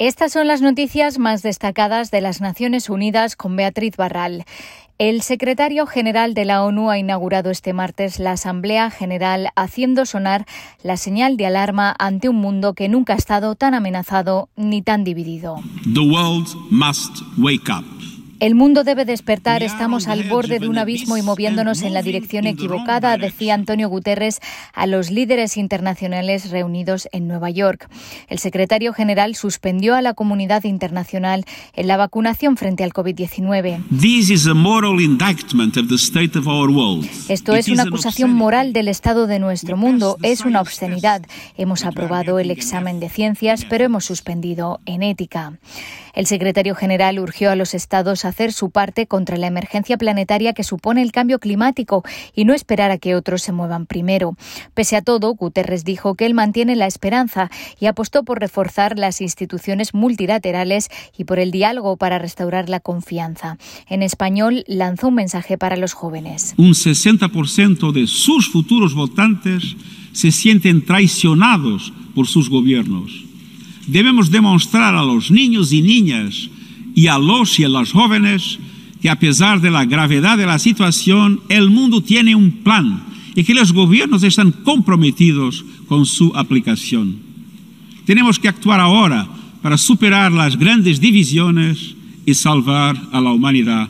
Estas son las noticias más destacadas de las Naciones Unidas con Beatriz Barral. El secretario general de la ONU ha inaugurado este martes la Asamblea General haciendo sonar la señal de alarma ante un mundo que nunca ha estado tan amenazado ni tan dividido. The world must wake up. El mundo debe despertar, estamos al borde de un abismo y moviéndonos en la dirección equivocada, decía Antonio Guterres a los líderes internacionales reunidos en Nueva York. El secretario general suspendió a la comunidad internacional en la vacunación frente al COVID-19. Esto es una acusación moral del estado de nuestro mundo, es una obscenidad. Hemos aprobado el examen de ciencias, pero hemos suspendido en ética. El secretario general urgió a los estados a hacer su parte contra la emergencia planetaria que supone el cambio climático y no esperar a que otros se muevan primero. Pese a todo, Guterres dijo que él mantiene la esperanza y apostó por reforzar las instituciones multilaterales y por el diálogo para restaurar la confianza. En español, lanzó un mensaje para los jóvenes. Un 60% de sus futuros votantes se sienten traicionados por sus gobiernos debemos demostrar a los niños y niñas y a los y a las jóvenes que a pesar de la gravedad de la situación, el mundo tiene un plan y que los gobiernos están comprometidos con su aplicación. Tenemos que actuar ahora para superar las grandes divisiones y salvar a la humanidad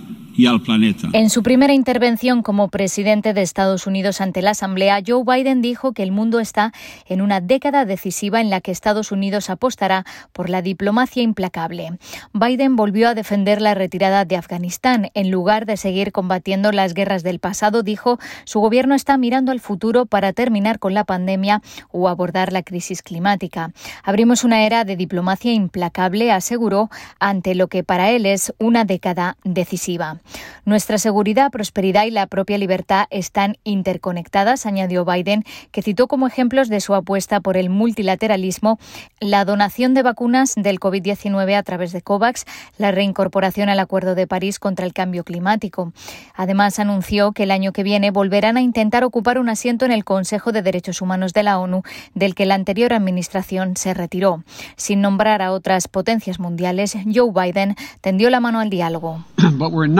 En su primera intervención como presidente de Estados Unidos ante la Asamblea, Joe Biden dijo que el mundo está en una década decisiva en la que Estados Unidos apostará por la diplomacia implacable. Biden volvió a defender la retirada de Afganistán. En lugar de seguir combatiendo las guerras del pasado, dijo, su gobierno está mirando al futuro para terminar con la pandemia o abordar la crisis climática. Abrimos una era de diplomacia implacable, aseguró, ante lo que para él es una década decisiva. Nuestra seguridad, prosperidad y la propia libertad están interconectadas, añadió Biden, que citó como ejemplos de su apuesta por el multilateralismo la donación de vacunas del COVID-19 a través de COVAX, la reincorporación al Acuerdo de París contra el cambio climático. Además, anunció que el año que viene volverán a intentar ocupar un asiento en el Consejo de Derechos Humanos de la ONU, del que la anterior administración se retiró. Sin nombrar a otras potencias mundiales, Joe Biden tendió la mano al diálogo.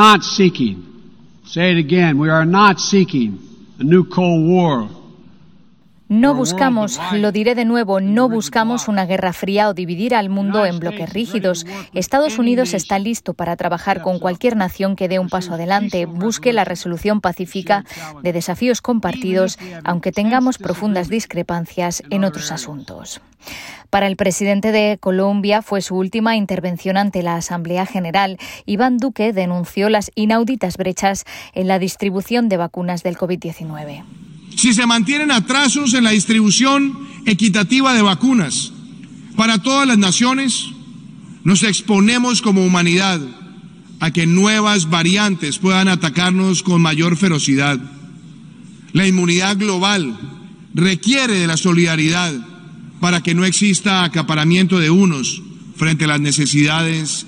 not seeking, say it again, we are not seeking a new Cold War. No buscamos, lo diré de nuevo, no buscamos una guerra fría o dividir al mundo en bloques rígidos. Estados Unidos está listo para trabajar con cualquier nación que dé un paso adelante, busque la resolución pacífica de desafíos compartidos, aunque tengamos profundas discrepancias en otros asuntos. Para el presidente de Colombia fue su última intervención ante la Asamblea General. Iván Duque denunció las inauditas brechas en la distribución de vacunas del COVID-19. Si se mantienen atrasos en la distribución equitativa de vacunas para todas las naciones, nos exponemos como humanidad a que nuevas variantes puedan atacarnos con mayor ferocidad. La inmunidad global requiere de la solidaridad para que no exista acaparamiento de unos frente a las necesidades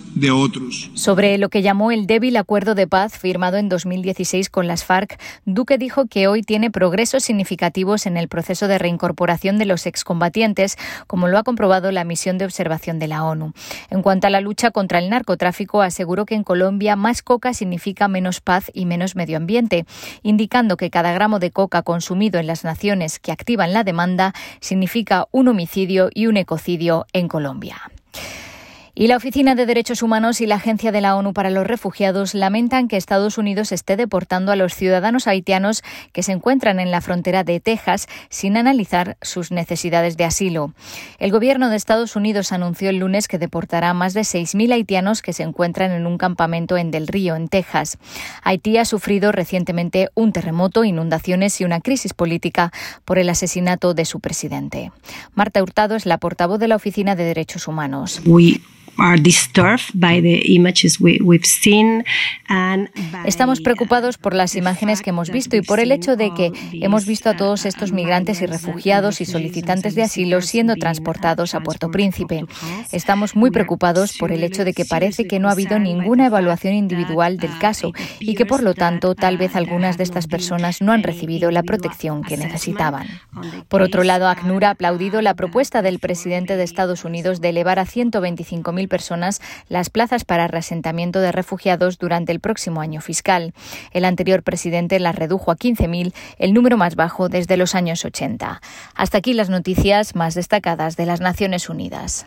Sobre lo que llamó el débil acuerdo de paz firmado en 2016 con las FARC, Duque dijo que hoy tiene progresos significativos en el proceso de reincorporación de los excombatientes, como lo ha comprobado la misión de observación de la ONU. En cuanto a la lucha contra el narcotráfico, aseguró que en Colombia más coca significa menos paz y menos medio ambiente, indicando que cada gramo de coca consumido en las naciones que activan la demanda significa un homicidio y un ecocidio en Colombia. Y la Oficina de Derechos Humanos y la Agencia de la ONU para los Refugiados lamentan que Estados Unidos esté deportando a los ciudadanos haitianos que se encuentran en la frontera de Texas sin analizar sus necesidades de asilo. El gobierno de Estados Unidos anunció el lunes que deportará a más de 6.000 haitianos que se encuentran en un campamento en Del Río, en Texas. Haití ha sufrido recientemente un terremoto, inundaciones y una crisis política por el asesinato de su presidente. Marta Hurtado es la portavoz de la Oficina de Derechos Humanos. Estamos preocupados por las imágenes que hemos visto y por el hecho de que hemos visto a todos estos migrantes y refugiados y solicitantes de asilo siendo transportados a Puerto Príncipe. Estamos muy preocupados por el hecho de que parece que no ha habido ninguna evaluación individual del caso y que por lo tanto tal vez algunas de estas personas no han recibido la protección que necesitaban. Por otro lado, ACNUR ha aplaudido la propuesta del presidente de Estados Unidos de elevar a 125.000 personas las plazas para reasentamiento de refugiados durante el próximo año fiscal. El anterior presidente las redujo a 15.000, el número más bajo desde los años 80. Hasta aquí las noticias más destacadas de las Naciones Unidas.